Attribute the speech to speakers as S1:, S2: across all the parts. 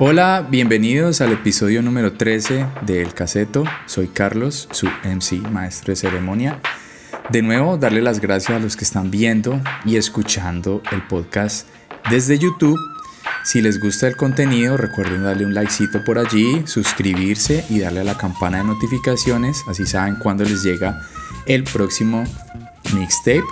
S1: Hola, bienvenidos al episodio número 13 de El Caseto. Soy Carlos, su MC, maestro de ceremonia. De nuevo, darle las gracias a los que están viendo y escuchando el podcast desde YouTube. Si les gusta el contenido, recuerden darle un likecito por allí, suscribirse y darle a la campana de notificaciones, así saben cuándo les llega el próximo mixtape.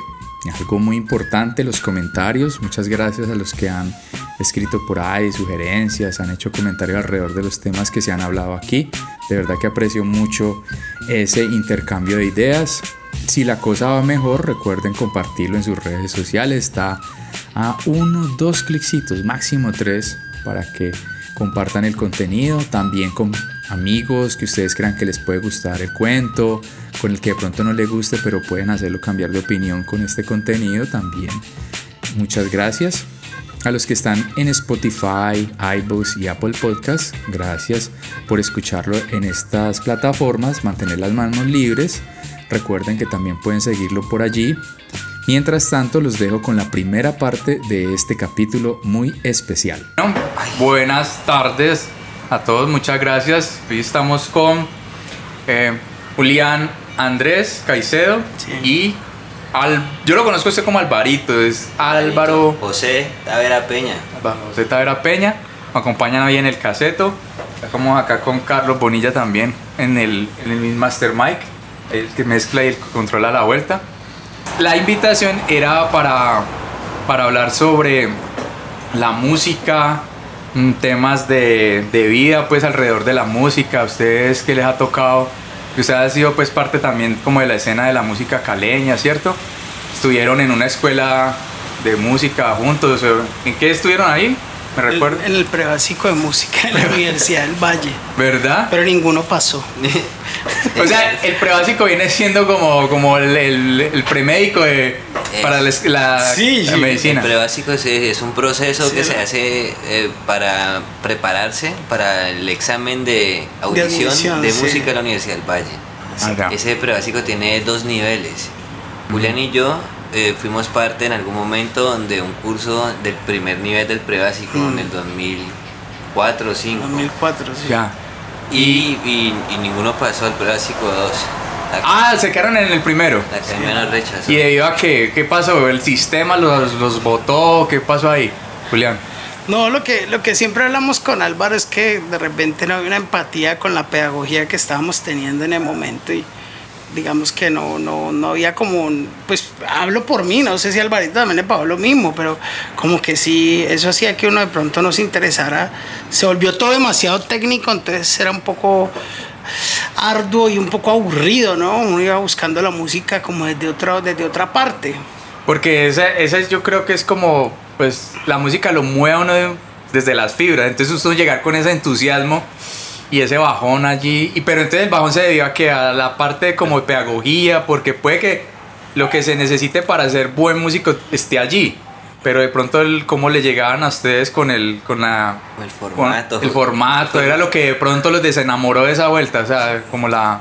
S1: Algo muy importante, los comentarios. Muchas gracias a los que han escrito por ahí sugerencias, han hecho comentarios alrededor de los temas que se han hablado aquí. De verdad que aprecio mucho ese intercambio de ideas. Si la cosa va mejor, recuerden compartirlo en sus redes sociales. Está a uno, dos clicksitos, máximo tres, para que compartan el contenido. También con amigos que ustedes crean que les puede gustar el cuento, con el que de pronto no les guste, pero pueden hacerlo cambiar de opinión con este contenido también. Muchas gracias. A los que están en Spotify, iBooks y Apple Podcasts, gracias por escucharlo en estas plataformas, mantener las manos libres. Recuerden que también pueden seguirlo por allí. Mientras tanto, los dejo con la primera parte de este capítulo muy especial.
S2: buenas tardes a todos, muchas gracias. Hoy estamos con eh, Julián Andrés Caicedo y al, yo lo conozco usted como Alvarito, es Álvaro.
S3: José Tavera Peña.
S2: José Tavera Peña. Me acompañan hoy en el caseto. Estamos acá con Carlos Bonilla también en el, en el Master Mic, el que mezcla y el que controla la vuelta. La invitación era para, para hablar sobre la música, mm, temas de, de vida pues alrededor de la música. ¿A ustedes qué les ha tocado? Usted ha sido pues parte también como de la escena de la música caleña, ¿cierto? Estuvieron en una escuela de música juntos. ¿En qué estuvieron ahí? ¿Me recuerdo?
S4: En el prebásico de música en la Universidad del Valle.
S2: ¿Verdad?
S4: Pero ninguno pasó.
S2: o sea, el prebásico viene siendo como, como el, el, premédico de, para la, la, medicina.
S3: El prebásico es, es un proceso que se hace eh, para prepararse para el examen de audición de, música de la Universidad del Valle. Ese prebásico tiene dos niveles. Julián y yo eh, fuimos parte en algún momento de un curso del primer nivel del prebásico en el 2004 o 2005.
S4: 2004, sí.
S2: Ya.
S3: Y, y, ninguno pasó al prebásico 2.
S2: Ah, se quedaron en el primero.
S3: La academia rechazó.
S2: ¿Y debido a qué? ¿Qué pasó? ¿El sistema los, los votó? ¿Qué pasó ahí, Julián?
S4: No, lo que, lo que siempre hablamos con Álvaro es que de repente no había una empatía con la pedagogía que estábamos teniendo en el momento y digamos que no, no, no había como, pues hablo por mí, no sé si Alvarito también le pagó lo mismo, pero como que sí, eso hacía que uno de pronto no se interesara, se volvió todo demasiado técnico, entonces era un poco arduo y un poco aburrido, ¿no? Uno iba buscando la música como desde, otro, desde otra parte.
S2: Porque esa, esa yo creo que es como, pues la música lo mueve a uno desde las fibras, entonces usted llegar con ese entusiasmo y ese bajón allí. Y, pero entonces el bajón se debió a que a la parte de como pedagogía, porque puede que lo que se necesite para ser buen músico esté allí. Pero de pronto el cómo le llegaban a ustedes con el con la
S3: el formato.
S2: el formato era lo que de pronto los desenamoró de esa vuelta, o sea, como la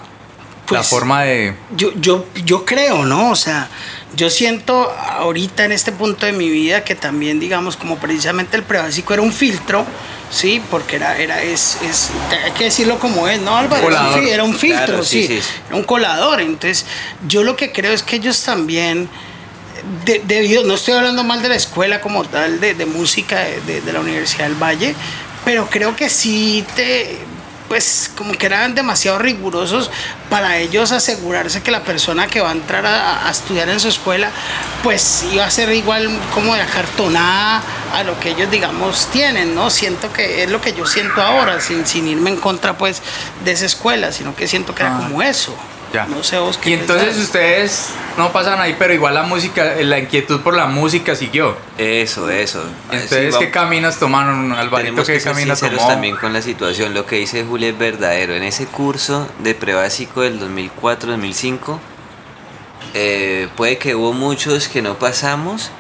S2: la pues, forma de
S4: yo yo yo creo, ¿no? O sea, yo siento ahorita en este punto de mi vida que también digamos como precisamente el prebásico era un filtro Sí, porque era, era, es, es, hay que decirlo como es, ¿no, Álvaro? Era un filtro, sí, era un colador. Entonces, yo lo que creo es que ellos también, debido, no estoy hablando mal de la escuela como tal, de, de música de, de la Universidad del Valle, pero creo que sí te pues como que eran demasiado rigurosos para ellos asegurarse que la persona que va a entrar a, estudiar en su escuela pues iba a ser igual como de acartonada a lo que ellos digamos tienen, ¿no? Siento que es lo que yo siento ahora, sin, sin irme en contra pues de esa escuela, sino que siento que era como eso. No sé vos qué
S2: Y entonces ustedes no pasan ahí, pero igual la música, la inquietud por la música siguió.
S3: Eso, eso.
S2: Entonces, ¿qué caminos tomaron, Alvarito? ¿Qué caminos tomó?
S3: también con la situación. Lo que dice Julio es verdadero. En ese curso de prebásico del 2004-2005, eh, puede que hubo muchos que no pasamos,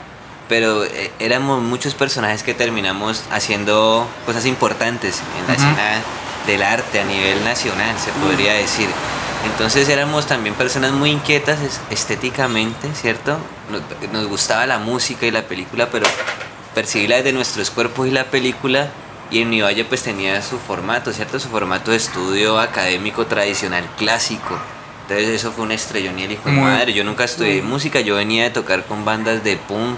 S3: pero eh, éramos muchos personajes que terminamos haciendo cosas importantes en la escena del arte a nivel nacional, se podría decir. Entonces éramos también personas muy inquietas estéticamente, ¿cierto? Nos, gustaba la música y la película, pero percibirla desde nuestros cuerpos y la película y en Univalle pues tenía su formato, ¿cierto? Su formato de estudio académico tradicional clásico. Entonces eso fue un estrellón y el hijo de madre. Yo nunca estudié música, yo venía de tocar con bandas de punk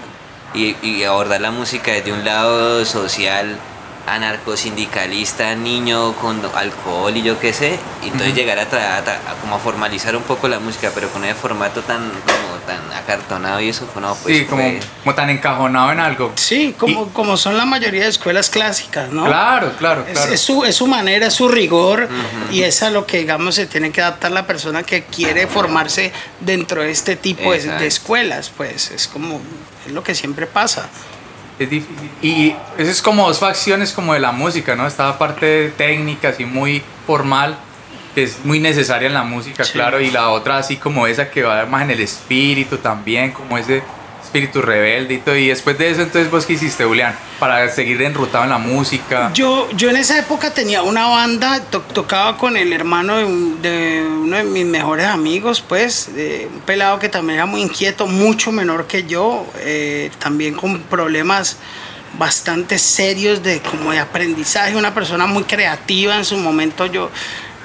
S3: y, y abordar la música desde un lado social, anarcosindicalista, niño con alcohol y yo qué sé. Y entonces llegar a, tra- a tra- a como a formalizar un poco la música, pero con ese formato tan como tan acartonado y eso no, pues
S2: sí, como,
S3: fue-
S2: como tan encajonado en algo.
S4: Sí, como, como son la mayoría de escuelas clásicas, ¿no?
S2: Claro, claro,
S4: Es,
S2: claro.
S4: es su, es su manera, es su rigor y es a lo que, digamos, se tiene que adaptar la persona que quiere formarse dentro de este tipo de, de escuelas, pues es como, es lo que siempre pasa.
S2: Es difícil. Y eso es como dos facciones como de la música, ¿no? Esta parte técnica, así muy formal, que es muy necesaria en la música,
S4: Sí.
S2: claro, y la otra así como esa que va más en el espíritu también, como ese espíritu rebelde y todo. Y después de eso, entonces, ¿vos qué hiciste, Julián? Para seguir enrutado en la música.
S4: Yo, yo en esa época tenía una banda, to- tocaba con el hermano de, un- de uno de mis mejores amigos, pues, un pelado que también era muy inquieto, mucho menor que yo, eh, también con problemas bastante serios de como de aprendizaje, una persona muy creativa en su momento yo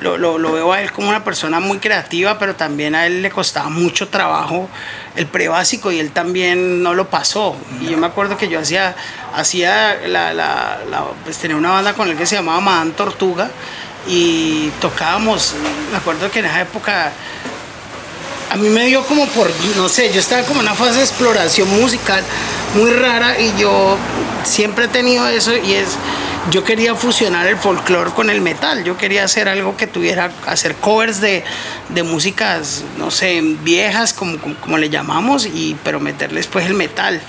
S4: lo, lo- veo a él como una persona muy creativa, pero también a él le costaba mucho trabajo el prebásico y él también no lo pasó. Y yo me acuerdo que yo hacía, hacía la, la- la- pues tenía una banda con él que se llamaba Madame Tortuga y tocábamos, me acuerdo que en esa época a mí me dio como por, no sé, yo estaba como en una fase de exploración musical muy rara y yo siempre he tenido eso y es, yo quería fusionar el folclore con el metal, yo quería hacer algo que tuviera, hacer covers de, de músicas, no sé, viejas, como, como, como le llamamos, y, pero meterles pues el metal.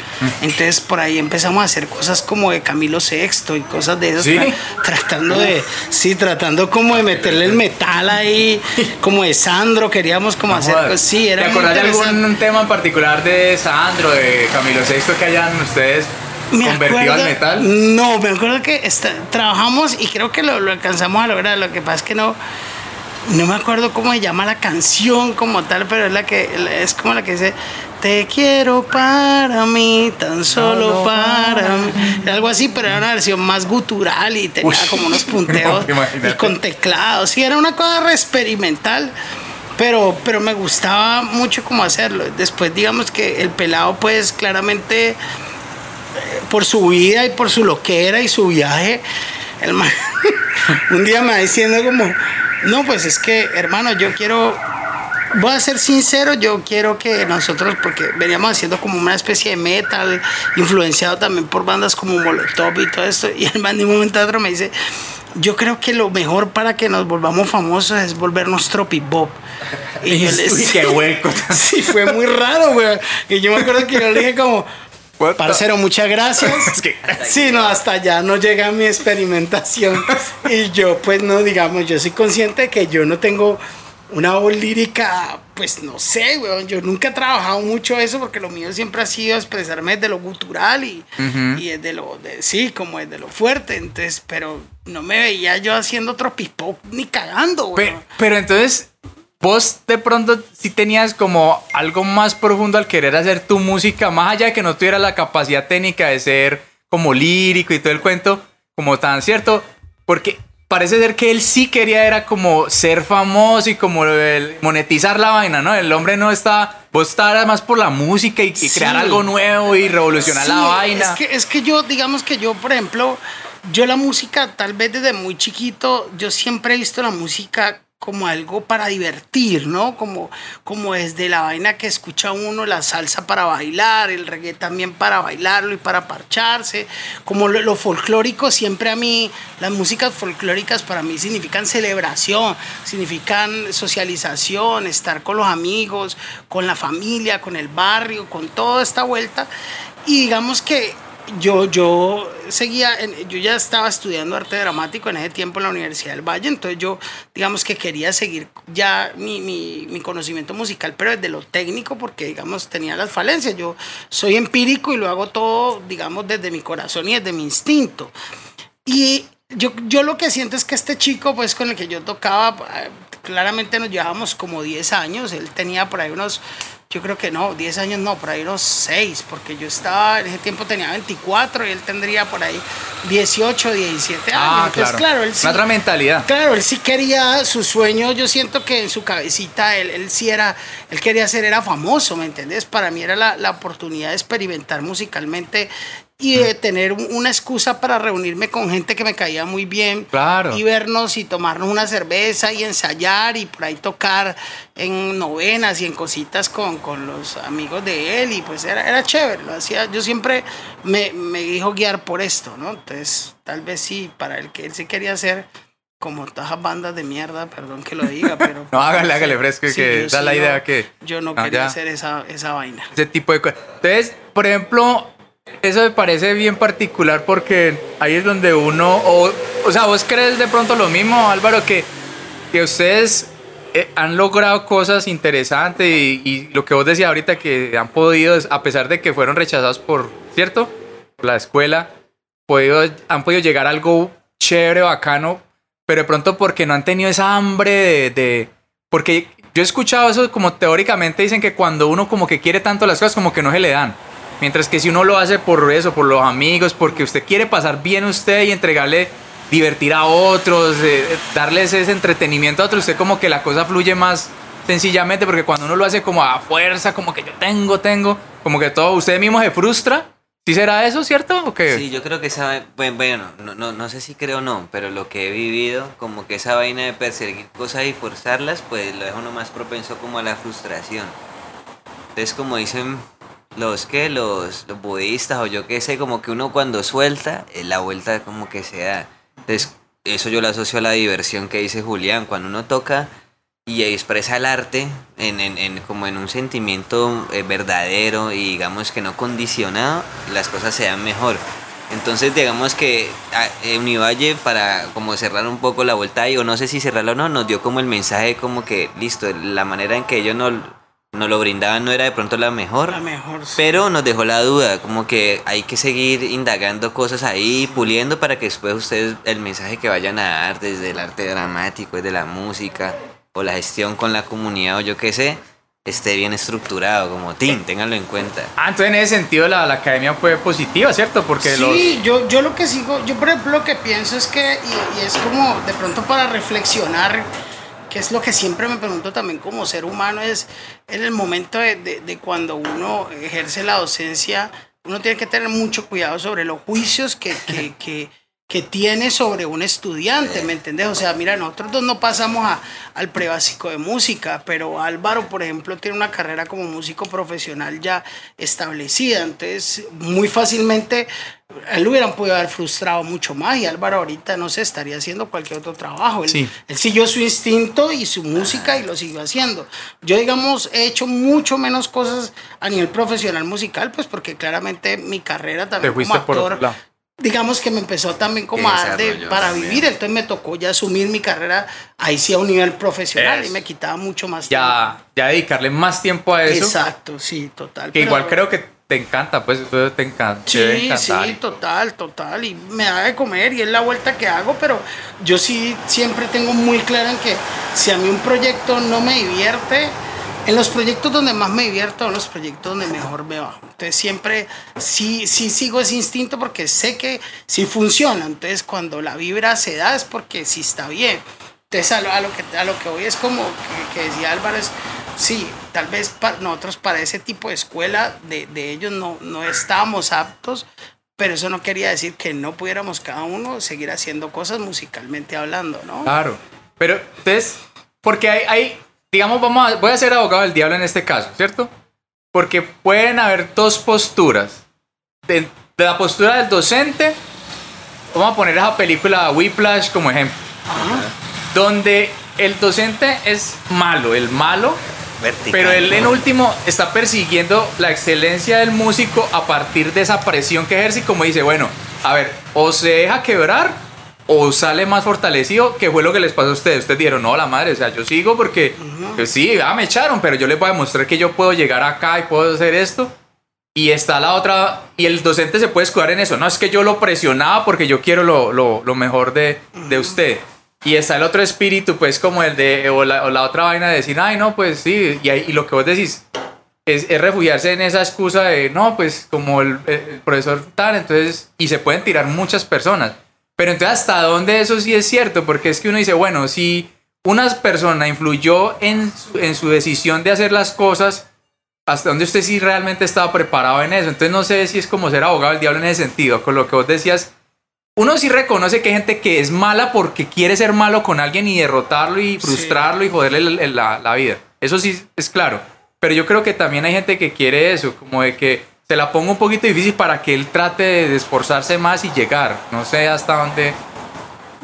S4: Entonces por ahí empezamos a hacer cosas como de Camilo VI y cosas de esas,
S2: ¿Sí?
S4: tra- tratando de, sí, tratando como de meterle el metal ahí, como de Sandro, queríamos como hacer, pues sí, era
S2: ¿Te acordás de algún tema en particular de Sandro, de Camilo VI que hayan ustedes
S4: Me
S2: convertido al metal?
S4: No, me acuerdo que esta- trabajamos y creo que lo, lo alcanzamos a lograr. Lo que pasa es que no, no me acuerdo cómo se llama la canción como tal, pero es la que es como la que dice Te quiero para mí, tan solo para
S2: para
S4: mí. Algo así, pero era una versión más gutural y tenía
S2: Uy,
S4: como unos punteos y con teclados. Sí, era una cosa re experimental. Pero, pero me gustaba mucho cómo hacerlo. Después, digamos que el pelado, pues claramente por su vida y por su loquera y su viaje, el man un día me va diciendo como, no, pues es que, hermano, yo quiero, voy a ser sincero, yo quiero que nosotros, porque veníamos haciendo como una especie de metal, influenciado también por bandas como Molotov y todo esto, y el man de un momento a otro me dice, yo creo que lo mejor para que nos volvamos famosos es volvernos tropipop. Y yo le
S2: Uy, qué hueco.
S4: Sí, fue muy raro, güey. Y yo me acuerdo que yo le dije como,
S2: What
S4: parcero, muchas gracias.
S2: Es que-
S4: Sí, no, hasta allá no llega mi experimentación. Y yo, pues, no, digamos, yo soy consciente de que yo no tengo una voz lírica, pues, no sé, güey. Yo nunca he trabajado mucho eso porque lo mío siempre ha sido expresarme desde lo gutural y, y desde lo, de- sí, como desde lo fuerte. Entonces, pero no me veía yo haciendo tropipop ni cagando.
S2: Pero, pero entonces, vos de pronto sí tenías como algo más profundo al querer hacer tu música, más allá de que no tuviera la capacidad técnica de ser como lírico y todo el cuento, como tan cierto, porque parece ser que él sí quería era como ser famoso y como el monetizar la vaina, ¿no? El hombre no está, vos estabas más por la música y, y
S4: Sí.
S2: crear algo nuevo y revolucionar la
S4: Sí,
S2: vaina.
S4: Es que, es que yo, digamos que yo, por ejemplo, yo la música, tal vez desde muy chiquito, yo siempre he visto la música como algo para divertir, ¿no? Como, como desde la vaina que escucha uno, la salsa para bailar, el reggae también para bailarlo y para parcharse, como lo, lo folclórico, siempre a mí, las músicas folclóricas para mí significan celebración, significan socialización, estar con los amigos, con la familia, con el barrio, con toda esta vuelta. Y digamos que yo, yo seguía, yo ya estaba estudiando arte dramático en ese tiempo en la Universidad del Valle, entonces yo, digamos que quería seguir ya mi, mi, mi conocimiento musical, pero desde lo técnico, porque, digamos, tenía las falencias. Yo soy empírico y lo hago todo, digamos, desde mi corazón y desde mi instinto. Y yo, yo lo que siento es que este chico, pues con el que yo tocaba, eh, claramente nos llevábamos como 10 años. Él tenía por ahí unos, yo creo que no, 10 años no, por ahí unos 6, porque yo estaba, en ese tiempo tenía 24 y él tendría por ahí 18, 17 años.
S2: Ah,
S4: Entonces,
S2: claro.
S4: claro, él sí,
S2: otra mentalidad.
S4: Claro, él sí quería su sueño. Yo siento que en su cabecita él, él sí era, él quería ser, era famoso, ¿me entendés? Para mí era la, la oportunidad de experimentar musicalmente y de tener un- una excusa para reunirme con gente que me caía muy bien.
S2: Claro.
S4: Y vernos y tomarnos una cerveza y ensayar y por ahí tocar en novenas y en cositas con, con los amigos de él. Y pues era, era chévere, lo hacía. Yo siempre me, me dijo guiar por esto, ¿no? Entonces, tal vez sí, para el que él sí quería hacer como todas bandas de mierda, perdón que lo diga, pero...
S2: No, hágale, hágale, fresco, que
S4: yo
S2: da la idea que-
S4: Yo no
S2: Ah,
S4: quería
S2: ya.
S4: hacer esa, esa vaina.
S2: ese tipo de cosas. Entonces, por ejemplo, eso me parece bien particular porque ahí es donde uno, o, o sea, vos crees de pronto lo mismo, Álvaro, que, que ustedes eh, han logrado cosas interesantes y, lo que vos decías ahorita que han podido, a pesar de que fueron rechazados por, ¿cierto? Por la escuela, han podido llegar a algo chévere, bacano, pero de pronto porque no han tenido esa hambre de, de- porque yo he escuchado eso como teóricamente dicen que cuando uno como que quiere tanto las cosas como que no se le dan. Mientras que si uno lo hace por eso, por los amigos, porque usted quiere pasar bien usted y entregarle, divertir a otros, eh, eh, darles ese entretenimiento a otros, usted como que la cosa fluye más sencillamente, porque cuando uno lo hace como a fuerza, como que yo tengo, tengo, como que todo, usted mismo se frustra. ¿Sí será eso, cierto? ¿O qué?
S3: Sí, yo creo que esa, bueno, no, no, no sé si creo o no, pero lo que he vivido, como que esa vaina de perseguir cosas y forzarlas, pues lo deja uno más propenso como a la frustración. Entonces, como dicen los que, los, los budistas o yo qué sé, como que uno cuando suelta, eh, la vuelta como que se da. Entonces, eso yo lo asocio a la diversión que dice Julián, cuando uno toca y expresa el arte en, en- en- como en un sentimiento eh, verdadero y digamos que no condicionado, las cosas se dan mejor. Entonces digamos que a- eh, Univalle para como cerrar un poco la vuelta ahí, o no sé si cerrarla o no, nos dio como el mensaje como que listo, la manera en que ellos nos, nos lo brindaban no era de pronto la mejor.
S4: La mejor. sí.
S3: Pero nos dejó la duda, como que hay que seguir indagando cosas ahí, puliendo para que después ustedes el mensaje que vayan a dar desde el arte dramático, desde la música o la gestión con la comunidad o yo qué sé, esté bien estructurado, como TIN, ténganlo en cuenta.
S2: Ah, entonces en ese sentido la, la academia fue positiva, ¿cierto? Porque los...
S4: Sí, yo, yo lo que sigo, yo por ejemplo lo que pienso es que, y, y es como de pronto para reflexionar, que es lo que siempre me pregunto también como ser humano, es en el momento de, de- cuando uno ejerce la docencia, uno tiene que tener mucho cuidado sobre los juicios que, que, que, que tiene sobre un estudiante, ¿me entendés? O sea, mira, nosotros dos no pasamos a, al prebásico de música, pero Álvaro, por ejemplo, tiene una carrera como músico profesional ya establecida, entonces muy fácilmente él lo hubieran podido haber frustrado mucho más y Álvaro ahorita no se estaría haciendo cualquier otro trabajo. Él,
S2: Sí.
S4: él siguió su instinto y su música y lo siguió haciendo. Yo, digamos, he hecho mucho menos cosas a nivel profesional musical, pues porque claramente mi carrera también como actor. Digamos que me empezó también como a dar de- para
S3: también.
S4: vivir, entonces me tocó ya asumir mi carrera ahí sí a un nivel profesional y me quitaba mucho más
S2: Ya, ya dedicarle más tiempo a
S4: tiempo.
S2: eso.
S4: Exacto, sí, total.
S2: Que
S4: pero-
S2: uen creo que te encanta, pues te encanta.
S4: Sí, sí, total, total. Y me da de comer y es la vuelta que hago, pero yo sí siempre tengo muy claro en que si a mí un proyecto no me divierte, en los proyectos donde más me divierto son los proyectos donde mejor me va. Entonces siempre sí, sí sigo ese instinto porque sé que sí funciona. Entonces cuando la vibra se da es porque sí está bien. Entonces a lo, a lo que, a lo que voy es como que, que decía Álvarez, sí, tal vez para nosotros para ese tipo de escuela de, de ellos no, no estábamos aptos, pero eso no quería decir que no pudiéramos cada uno seguir haciendo cosas musicalmente hablando, ¿no?
S2: Claro. Pero entonces, porque hay, hay digamos, vamos a, voy a ser abogado del diablo en este caso, ¿cierto? Porque pueden haber dos posturas. De, de la postura del docente, vamos a poner esa película Whiplash como ejemplo. Donde el docente es malo, el malo,
S3: Vertical.
S2: pero él en último está persiguiendo la excelencia del músico a partir de esa presión que ejerce y como dice, bueno, a ver, o se deja quebrar o sale más fortalecido, que fue lo que les pasó a ustedes. Ustedes dijeron, no, la madre, o sea, yo sigo porque, pues sí, ah, me echaron, pero yo les voy a demostrar que yo puedo llegar acá y puedo hacer esto. Y está la otra, y el docente se puede escudar en eso. No es que yo lo presionaba porque yo quiero lo, lo, lo mejor de, de usted. Y está el otro espíritu, pues como el de, o la, o la otra vaina de decir, ay, no, pues sí. Y lo que vos decís, es, es refugiarse en esa excusa de, no, pues como el, el profesor tal, entonces, y se pueden tirar muchas personas. Pero entonces, ¿hasta dónde eso sí es cierto? Porque es que uno dice, bueno, si una persona influyó en su, en su decisión de hacer las cosas, ¿hasta dónde usted sí realmente estaba preparado en eso? Entonces no sé si es como ser abogado del diablo en ese sentido, con lo que vos decías. Uno sí reconoce que hay gente que es mala porque quiere ser malo con alguien y derrotarlo y frustrarlo y joderle la, la- la vida. Eso sí es claro. Pero yo creo que también hay gente que quiere eso, como de que se la ponga un poquito difícil para que él trate de esforzarse más y llegar. No sé hasta dónde...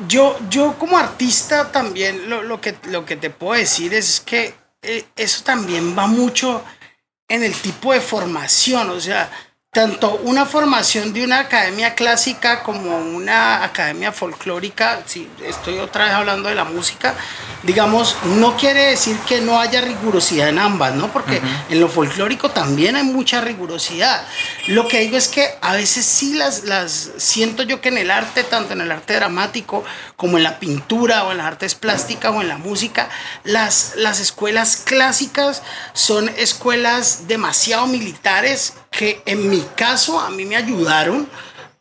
S4: Yo, yo como artista también lo, lo que, lo que te puedo decir es que eh, eso también va mucho en el tipo de formación, o sea, tanto una formación de una academia clásica como una academia folclórica, si estoy otra vez hablando de la música, digamos, no quiere decir que no haya rigurosidad en ambas, ¿no? Porque en lo folclórico también hay mucha rigurosidad. Lo que digo es que a veces sí las, las siento yo que en el arte, tanto en el arte dramático como en la pintura o en las artes plásticas o en la música, las, las escuelas clásicas son escuelas demasiado militares que en mi caso a mí me ayudaron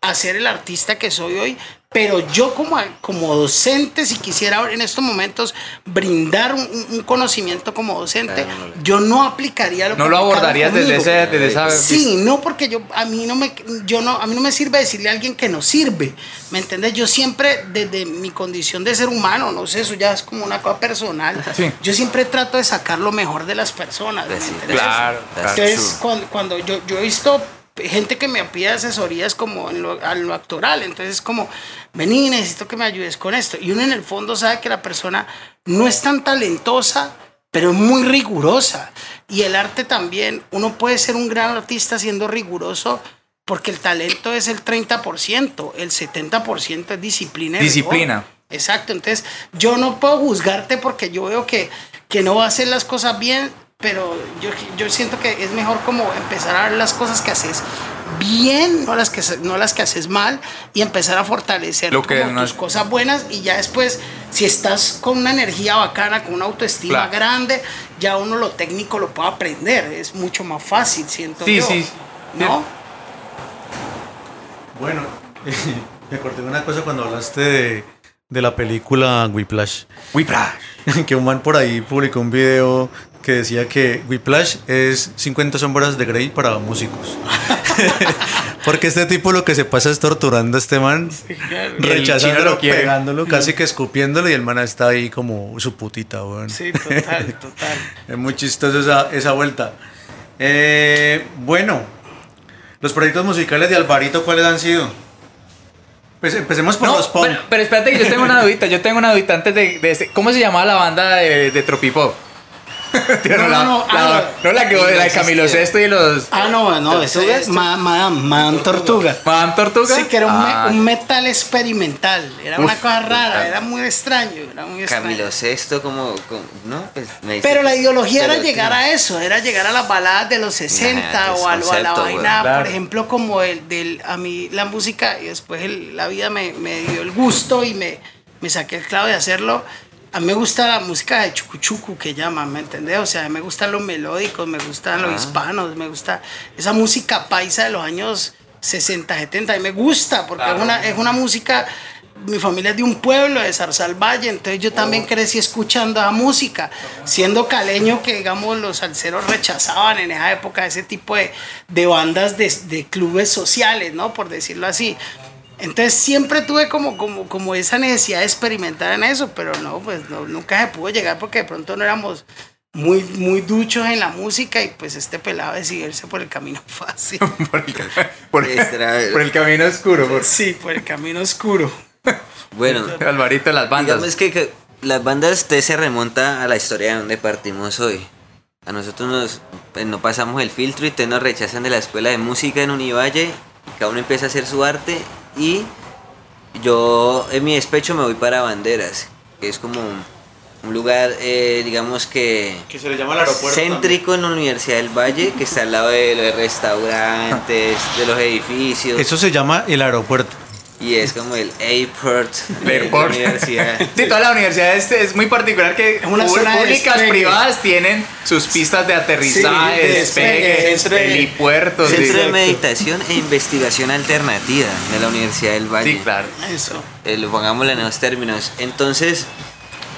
S4: a ser el artista que soy hoy, pero yo como, como docente, si quisiera en estos momentos brindar un, un conocimiento como docente,
S3: Claro,
S4: yo no aplicaría lo
S2: No
S4: que
S2: lo abordarías desde, ese, desde esa...
S4: Sí, no porque yo a mí no me yo no a mí no me sirve decirle a alguien que no sirve. ¿Me entiendes? Yo siempre desde mi condición de ser humano, no sé, eso ya es como una cosa personal.
S2: Sí.
S4: Yo siempre trato de sacar lo mejor de las personas, ¿me
S3: sí,
S4: entiendes?
S2: Claro, claro.
S4: Entonces, cuando, cuando yo, yo he visto gente que me pide asesorías como en lo, a lo actoral, entonces como, vení, necesito que me ayudes con esto. Y uno en el fondo sabe que la persona no es tan talentosa, pero es muy rigurosa. Y el arte también, uno puede ser un gran artista siendo riguroso porque el talento es el 30%, el 70% es disciplina.
S2: Disciplina.
S4: Exacto, entonces yo no puedo juzgarte porque yo veo que, que no hacer las cosas bien, pero yo, yo siento que es mejor como empezar a ver las cosas que haces bien, no las que, no las que haces mal, y empezar a fortalecer
S2: Lo que
S4: como
S2: no
S4: tus
S2: es-
S4: cosas buenas y ya después, si estás con una energía bacana, con una autoestima
S2: Claro.
S4: grande, ya uno lo técnico lo puede aprender, es mucho más fácil, siento
S2: Sí,
S4: yo.
S2: sí.
S4: ¿No?
S5: Bueno, me acordé de una cosa cuando hablaste de, de la película Whiplash.
S2: Whiplash.
S5: que un man por ahí publicó un video que decía que Whiplash es 50 sombras de Grey para músicos. Porque este tipo lo que se pasa es torturando a este man, rechazándolo, pegándolo, casi que escupiéndolo y el man está ahí como su putita, weón.
S4: Sí, total, total.
S5: Es muy chistoso esa, esa vuelta. Eh, bueno, los proyectos musicales de Alvarito, ¿cuáles han sido? Pues empecemos por
S2: No,
S5: los punk.
S2: pero, pero espérate que yo tengo una dudita, yo tengo una dudita antes de, de este- ¿Cómo se llamaba la banda de, de Tropipop? Tío,
S4: No,
S2: la,
S4: no, no,
S2: la-
S4: ah,
S2: no la que
S3: no
S2: la de Camilo. Sesto y los
S4: Ah, no, no, eso es Ma- Madame, Madame Tortuga.
S2: Madame Tortuga.
S4: Sí, que era un, me-
S2: Ah,
S4: un metal experimental. Era una
S2: Uf,
S4: cosa rara, era muy extraño. Era muy.
S3: Camilo Sesto, como, como- ¿no? Pues me dice-
S4: Pero la ideología era
S3: Pero,
S4: llegar
S3: tío,
S4: a eso, era llegar a las baladas de los 60
S3: Nah,
S4: o a, la vaina, por ejemplo, como el del, a mí la música y después el- la vida me, me dio el gusto y me, me saqué el clavo de hacerlo. A mí me gusta la música de chucuchucu que llaman, ¿me entendés? O sea, a mí me gustan los melódicos, me gustan los
S3: Ah.
S4: hispanos, me gusta esa música paisa de los años 60, 70, y me gusta porque
S2: Claro.
S4: es, una, es una música mi familia es de un pueblo de Zarzal Valle, entonces yo también crecí escuchando esa música, siendo caleño que digamos los salseros rechazaban en esa época ese tipo de, de bandas de, de clubes sociales, ¿no? Por decirlo así. Entonces siempre tuve como, como, como esa necesidad de experimentar en eso, pero no, pues no, nunca se pudo llegar porque de pronto no éramos muy, muy duchos en la música y pues este pelado decidió irse por el camino fácil.
S2: por, el, por,
S3: Extra-
S2: por el camino oscuro. Por,
S4: Sí, por el camino oscuro.
S3: Bueno,
S2: Alvarito las bandas.
S3: digamos que, que las bandas usted se remonta a la historia de donde partimos hoy. A nosotros nos, pues, no pasamos el filtro y ustedes nos rechazan de la escuela de música en Univalle. Y cada uno empieza a hacer su arte y yo en mi despecho me voy para Banderas, que es como un, un lugar, eh, digamos que
S5: Que se le llama el aeropuerto.
S3: céntrico en la Universidad del Valle, que está al lado de los restaurantes, de los edificios.
S5: Eso se llama el aeropuerto.
S3: Y es como el airport de
S2: airport.
S3: la universidad.
S2: Sí, toda la universidad es, es muy particular que
S4: una
S2: pu-
S4: zona de
S2: públicas, privadas tienen sus pistas de aterrizaje,
S4: Sí, de
S2: despegue,
S4: despegue, centro de-
S2: helipuertos.
S3: Centro de Meditación e Investigación Alternativa de la Universidad del Valle.
S2: Sí, claro.
S4: Eso.
S3: Eh, lo pongámosle en esos términos. Entonces,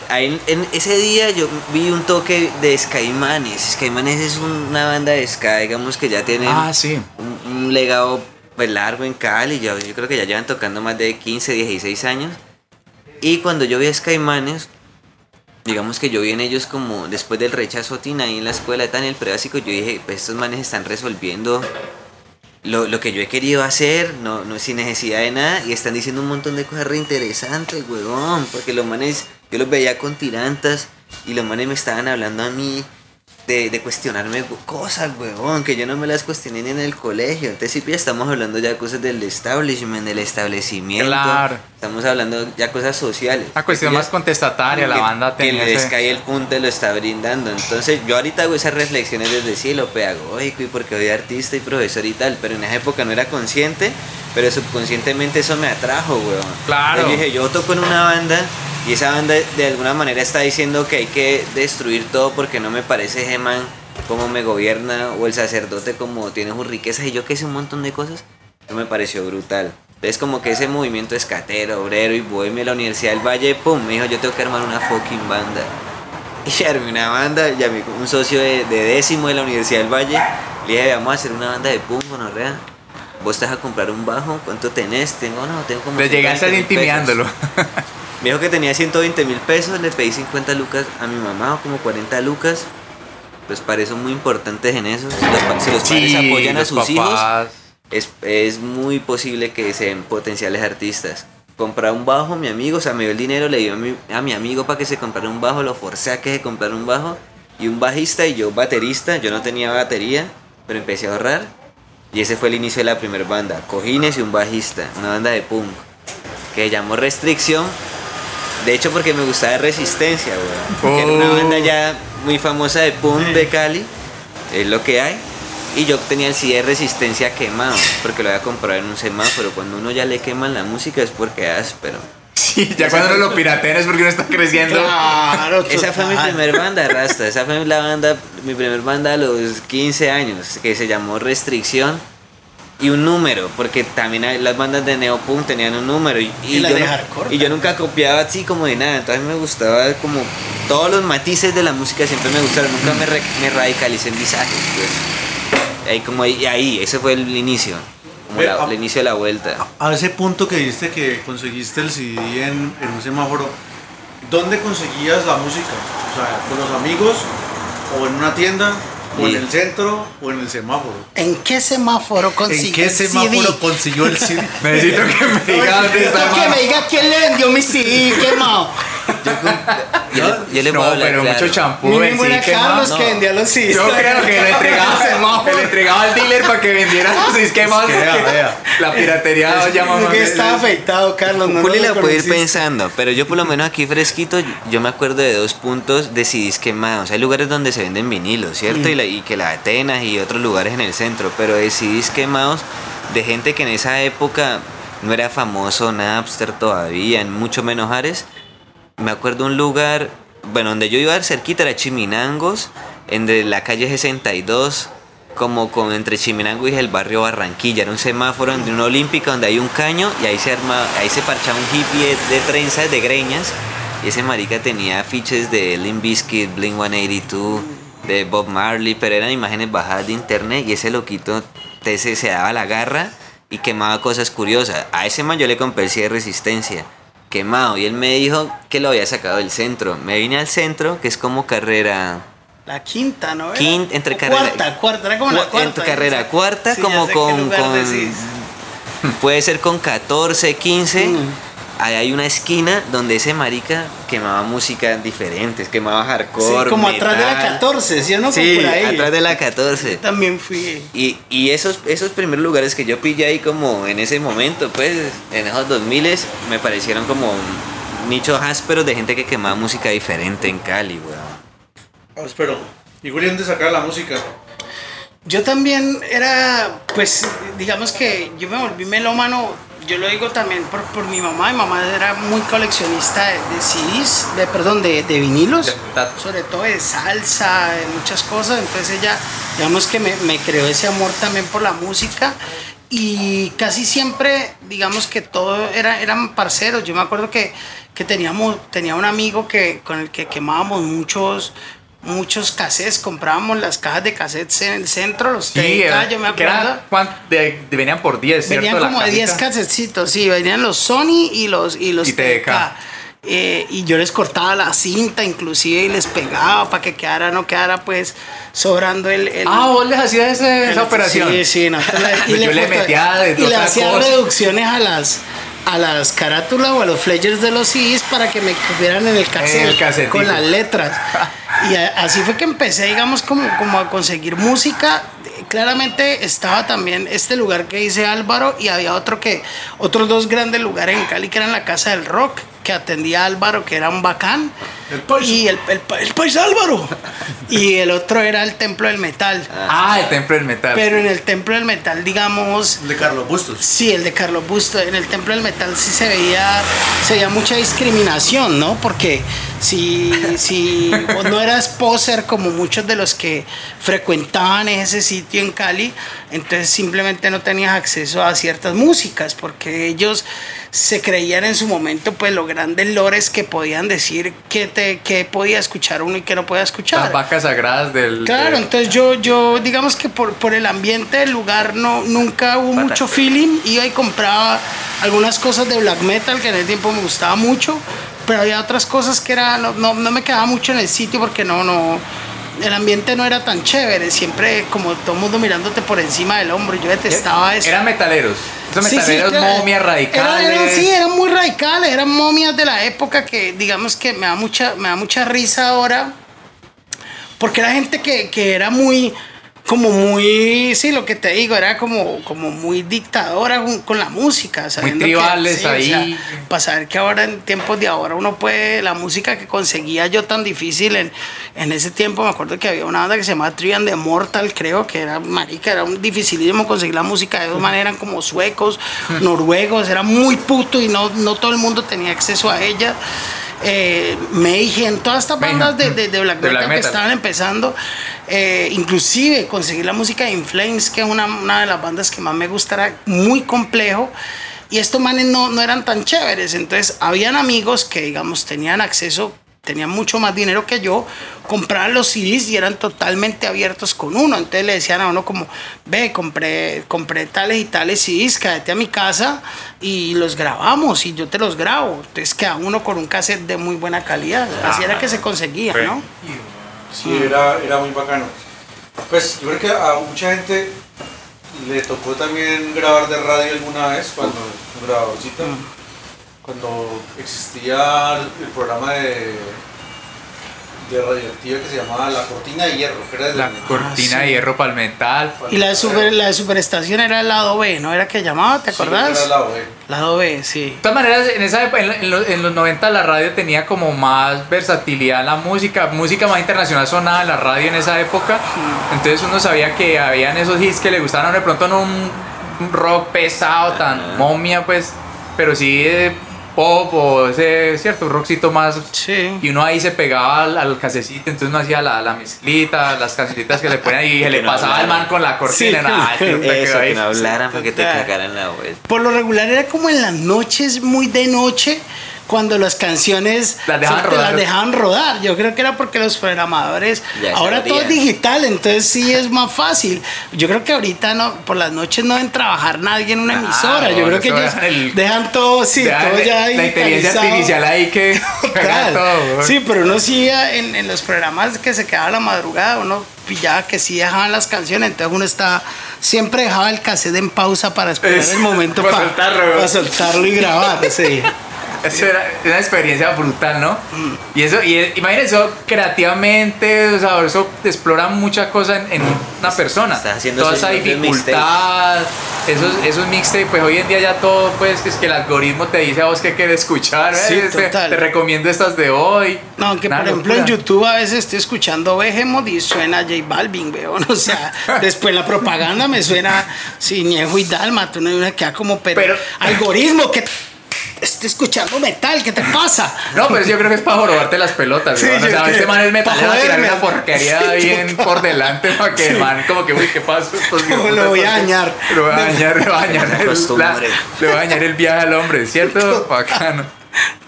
S3: ahí en, en ese día yo vi un toque de Skymanes. Skymanes es una banda de ska, digamos que ya tienen
S2: Ah, sí.
S3: un, un legado pues, largo en Cali. Yo, yo creo que ya llevan tocando más de 15, 16 años. Y cuando yo vi a Skymanes, digamos que yo vi en ellos como después del rechazo Tina ahí en la escuela, tan el prebásico, yo dije, pues estos manes están resolviendo lo, lo que yo he querido hacer, no, no sin necesidad de nada, y están diciendo un montón de cosas re interesantes, huevón, porque los manes, yo los veía con tirantas, y los manes me estaban hablando a mí de, de cuestionarme cosas, huevón, que yo no me las cuestioné ni en el colegio. Entonces sí, ya estamos hablando ya cosas del establishment, del establecimiento.
S2: Claro.
S3: Estamos hablando ya cosas sociales.
S2: Una cuestión más contestataria, la banda
S3: que
S2: ese-
S3: Sky el punto lo está brindando. Entonces yo ahorita hago esas reflexiones desde sí, lo pedagógico y porque soy artista y profesor y tal, pero en esa época no era consciente, pero subconscientemente eso me atrajo, weón.
S2: Claro.
S3: Yo dije, yo toco en una banda y esa banda de alguna manera está diciendo que hay que destruir todo porque no me parece Geman como me gobierna o el sacerdote como tiene sus riquezas y yo que sé un montón de cosas. Eso me pareció brutal. Es como que ese movimiento escatero, obrero y bohemio de la Universidad del Valle, pum, me dijo, yo tengo que armar una fucking banda. Y armé una banda, llamé un socio de, de décimo de la Universidad del Valle, le dije, vamos a hacer una banda de pum, gonorrea. Vos vas a comprar un bajo, ¿cuánto tenés? Tengo, no, tengo como...
S2: Le llegaste
S3: 120 mil
S2: intimidándolo.
S3: pesos". Me dijo que tenía 120 mil pesos, le pedí 50 lucas a mi mamá, o como 40 lucas. Los padres son muy importantes en eso. Si los, pa- si los padres apoyan a sus hijos, es, es muy posible que sean potenciales artistas. Comprar un bajo, mi amigo, o sea, me dio el dinero, le dio a mi, a mi amigo para que se comprara un bajo, lo forcé a que se comprara un bajo, y un bajista y yo baterista, yo no tenía batería, pero empecé a ahorrar, y ese fue el inicio de la primera banda, Cojines y un bajista, una banda de punk, que llamó Restricción, de hecho porque me gustaba Resistencia, weón, porque era una
S2: Oh.
S3: banda ya muy famosa de punk de Cali, es lo que hay. Y yo tenía el CD de resistencia quemado, porque lo había comprado en un semáforo. Cuando uno ya le queman la música es porque es áspero.
S2: Sí, ya cuando uno lo piratea es porque uno está creciendo.
S4: Claro,
S3: Esa fue mi primer banda, Rasta. Esa fue la banda, mi primer banda a los 15 años, que se llamó Restricción. Y un número, porque también las bandas de Neopunk tenían un número. Y,
S4: Y las
S3: yo,
S4: de
S3: nu-
S4: hardcore
S3: y yo nunca copiaba así como de nada. Entonces me gustaba como todos los matices de la música siempre me gustaron. Nunca me, re- me radicalicé en visajes, pues. Ahí como ahí, ahí, ese fue el inicio. Como
S5: Ve,
S3: la-
S5: a-
S3: el inicio de la vuelta.
S5: A ese punto que diste que conseguiste el CD en, en un semáforo, ¿dónde conseguías la música? O sea, ¿con los amigos? ¿O en una tienda? ¿O en el centro? ¿O en el semáforo?
S4: ¿En qué semáforo consiguió
S5: ¿En qué
S4: el
S5: semáforo
S4: CD?
S5: consiguió el CD?
S2: Necesito que me diga dónde está
S4: Necesito que me diga quién le vendió mi CD quemado.
S3: Yo, le- yo le
S2: No,
S3: puedo hablar
S2: pero
S3: claro.
S2: mucho champú.
S4: Era
S2: sí.
S4: Carlos
S3: no.
S4: que vendía los CDs.
S2: Yo creo que le entregaba, que le entregaba al dealer para que vendiera.
S5: Es que
S2: porque
S5: vea.
S2: La piratería llama más.
S4: que estaba afeitado, Carlos. No
S3: Juli
S4: lo
S3: puede ir pensando, pero yo por lo menos aquí fresquito, yo me acuerdo de dos puntos de CDs quemados. Hay lugares donde se venden vinilos, ¿cierto? Y, la- y que la Atenas y otros lugares en el centro, pero de CDs quemados de gente que en esa época no era famoso Napster todavía, en mucho menos Ares. Me acuerdo un lugar, bueno, donde yo iba cerquita era Chiminangos, en la calle 62, como con entre Chiminango y el barrio Barranquilla. Era un semáforo de una olímpica donde hay un caño y ahí se arma, ahí se parchaba un hippie de, trenzas, de greñas. Y ese marica tenía afiches de Limp Bizkit, Blink 182, de Bob Marley, pero eran imágenes bajadas de internet y ese loquito te- se, daba la garra y quemaba cosas curiosas. A ese man yo le compré de resistencia quemado y él me dijo que lo había sacado del centro. Me vine al centro, que es como carrera
S4: La quinta, ¿no? era?
S3: Quin- entre
S4: O
S3: carrera-
S4: Cuarta, cuarta, era como la
S3: Cu-
S4: cuarta.
S3: entre carrera cuarta,
S4: Sí,
S3: como con, con- puede ser con 14, 15.
S4: Mm.
S3: Ahí hay una esquina donde ese marica quemaba música diferentes, quemaba
S4: Sí,
S3: hardcore,
S4: como atrás de la
S3: metal.
S4: 14, ¿sí o no?
S3: Sí,
S4: Como por ahí.
S3: atrás de la 14.
S4: También fui.
S3: Y, y esos, esos primeros lugares que yo pillé ahí como en ese momento, pues en esos 2000 me parecieron como nichos ásperos de gente que quemaba música diferente en Cali, weón.
S5: Espero. ¿Y Juli dónde sacaba la música?
S4: Yo también era, pues, digamos que yo me volví melómano, yo lo digo también por, por mi mamá, mi mamá era muy coleccionista de, de CDs, de, perdón, de, de vinilos,
S2: De
S4: sobre todo de salsa, de muchas cosas, entonces ella, digamos que me, me creó ese amor también por la música y casi siempre, digamos que todo era, eran parceros, yo me acuerdo que, que teníamos, tenía un amigo que, con el que quemábamos muchos muchos cassettes, comprábamos las cajas de cassettes en el centro, los
S2: Sí,
S4: TDK,
S2: era-
S4: yo me acuerdo.
S2: venían por 10, ¿cierto?
S4: Venían como de 10
S2: cajita.
S4: cassetcitos, sí, venían los Sony y los, y los
S2: Y TDK.
S4: TDK. Eh, y yo les cortaba la cinta inclusive y les pegaba para que quedara, no quedara pues sobrando el... el-
S2: Ah, vos les hacías ese- esa operación.
S4: Sí, sí, nosotros le-
S2: Yo le metía de
S4: Y le hacía
S2: cosa.
S4: reducciones a las a las carátulas o a los flyers de los CDs para que me cupieran en el cassette
S2: el
S4: con las letras. Y así fue que empecé, digamos, como, como a conseguir música. Claramente estaba también este lugar que dice Álvaro y había otro que, otros dos grandes lugares en Cali que eran la Casa del Rock, que atendía a Álvaro, que era un bacán.
S5: El paisa.
S4: Y el, el, el país Álvaro. Y el otro era el Templo del Metal.
S2: Ah, el templo del metal.
S4: Pero en el Templo del Metal, digamos,
S5: De Carlos Bustos.
S4: Sí, el de Carlos Busto. En el Templo del Metal sí se veía, se veía mucha discriminación, ¿no? Porque si, si vos no eras poser como muchos de los que frecuentaban ese sitio en Cali, entonces simplemente no tenías acceso a ciertas músicas, porque ellos se creían en su momento, pues, los grandes lores que podían decir qué, te, qué podía escuchar uno y qué no podía escuchar.
S2: Las vacas sagradas del.
S4: Claro,
S2: del-
S4: entonces yo, yo digamos que por, por el ambiente del lugar no, nunca hubo mucho feeling. Iba y compraba algunas cosas de black metal que en el tiempo me gustaba mucho, pero había otras cosas que era, no, no, no me quedaba mucho en el sitio porque no, no, el ambiente no era tan chévere. Siempre como todo el mundo mirándote por encima del hombro. Yo detestaba eso.
S2: Eran metaleros. Esos
S4: Sí, sí,
S2: momias radicales.
S4: Eran- sí, eran muy radicales, eran momias de la época que digamos que me da mucha, me da mucha risa ahora. Porque era gente que, que era muy, como muy, sí, lo que te digo, era como, como muy dictadora con, con la música. que-
S2: tribales
S4: sí, o
S2: ahí.
S4: sea, para saber que ahora en tiempos de ahora uno puede, la música que conseguía yo tan difícil en, en ese tiempo, me acuerdo que había una banda que se llamaba Trian de Mortal, creo que era marica, era un dificilísimo conseguir la música de dos maneras, como suecos, noruegos, era muy puto y no, no todo el mundo tenía acceso a ella. Eh, Mayhem, todas estas bandas de, de, de black
S2: de
S4: metal
S2: black
S4: que estaban empezando, eh, inclusive conseguir la música de Inflames, que es una, una de las bandas que más me gusta, era muy complejo. Y estos manes no, no eran tan chéveres. Entonces, habían amigos que, digamos, tenían acceso, tenían mucho más dinero que yo, compraban los CDs y eran totalmente abiertos con uno. Entonces le decían a uno como, ve, compré, compré tales y tales CDs, quédate a mi casa y los grabamos y yo te los grabo. Entonces queda uno con un cassette de muy buena calidad. Así era que se conseguía. ¿no?
S5: Sí, era, era muy bacano. Pues yo creo que a mucha gente le tocó también grabar de radio alguna vez, cuando un grabadorcito, cuando existía el programa de, de radioactiva que se llamaba La Cortina de Hierro, que era de
S2: La cortina de hierro para el metal.
S4: Y la de, super, la de Superestación era el lado B, ¿no era que llamaba? ¿Te
S5: Sí,
S4: acordás?
S5: era la OE.
S4: Lado B, sí.
S2: De todas maneras, en, esa época, en, en los, en los 90 la radio tenía como más versatilidad en la música, música más internacional sonaba en la radio en esa época, entonces uno sabía que habían esos hits que le gustaban, de pronto no un, un rock pesado, tan momia pues, pero sí de pop o ese, cierto, un rockcito más...
S4: Sí.
S2: Y uno ahí se pegaba al, al casecito, entonces uno hacía la, la mezclita, las casetitas que le ponían y se le
S3: no
S2: pasaba al man con la cortina.
S4: Sí.
S2: nada, un
S3: Eso, que no hablaran para que te
S4: Claro.
S3: cagaran la vuelta.
S4: Por lo regular era como en las noches, muy de noche, cuando las canciones
S2: Las dejaban rodar.
S4: las dejaban rodar. Yo creo que era porque los programadores,
S3: Ya
S4: ahora todo es digital, entonces sí es más fácil. Yo creo que ahorita no, por las noches no deben trabajar nadie en una emisora. Yo creo que ellos
S2: dejan el-
S4: dejan todo, sí,
S2: Ya,
S4: todo ya
S2: la inteligencia artificial ahí que,
S4: Total.
S2: todo. güey.
S4: Sí, pero uno sí en, en los programas que se quedaba a la madrugada, uno pillaba que sí dejaban las canciones, entonces uno está siempre dejaba el cassette en pausa para esperar
S2: Es-
S4: el momento
S2: para
S4: para
S2: soltarlo, güey.
S4: soltarlo y grabar, sí.
S2: Eso era una experiencia brutal, ¿no? Y eso, y imagínense, eso creativamente, o sea, eso explora muchas cosas en, en una persona.
S3: Estás haciendo
S2: Toda esa dificultad, esos, esos mixtapes, pues hoy en día ya todo, pues, es que el algoritmo te dice a vos qué quieres escuchar,
S4: Sí,
S2: ¿eh? te,
S4: total.
S2: te recomiendo estas de hoy.
S4: No, aunque
S2: Una
S4: por ejemplo en. YouTube a veces estoy escuchando Behemoth y suena J Balvin, weón. O sea, después la propaganda me suena Ciniejo y Dálmata. Uno me queda como, pero,
S2: Pero-
S4: algoritmo que estoy escuchando metal, ¿qué te pasa?
S2: No, pero yo creo que es para jorobarte las pelotas,
S4: Sí,
S2: weón. O sea, este man es metal, le va a tirar una porquería
S4: Sí,
S2: bien
S4: total.
S2: por delante para que el man, como que, uy, ¿qué pasó? Estos
S4: Lo
S2: hijos de
S4: voy a dañar.
S2: Lo voy a dañar, le voy a dañar, el, la- le voy a dañar el viaje al hombre, ¿cierto? Bacano.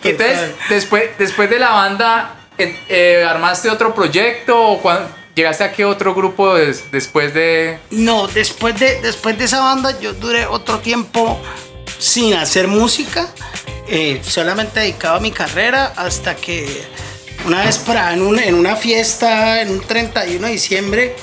S2: Entonces, después, después de la banda, eh, eh, ¿armaste otro proyecto o cuan- llegaste a qué otro grupo des- después de...?
S4: No, después de, después de esa banda yo duré otro tiempo sin hacer música, eh, solamente dedicado a mi carrera hasta que una vez para en, un- en una fiesta, en un 31 de diciembre,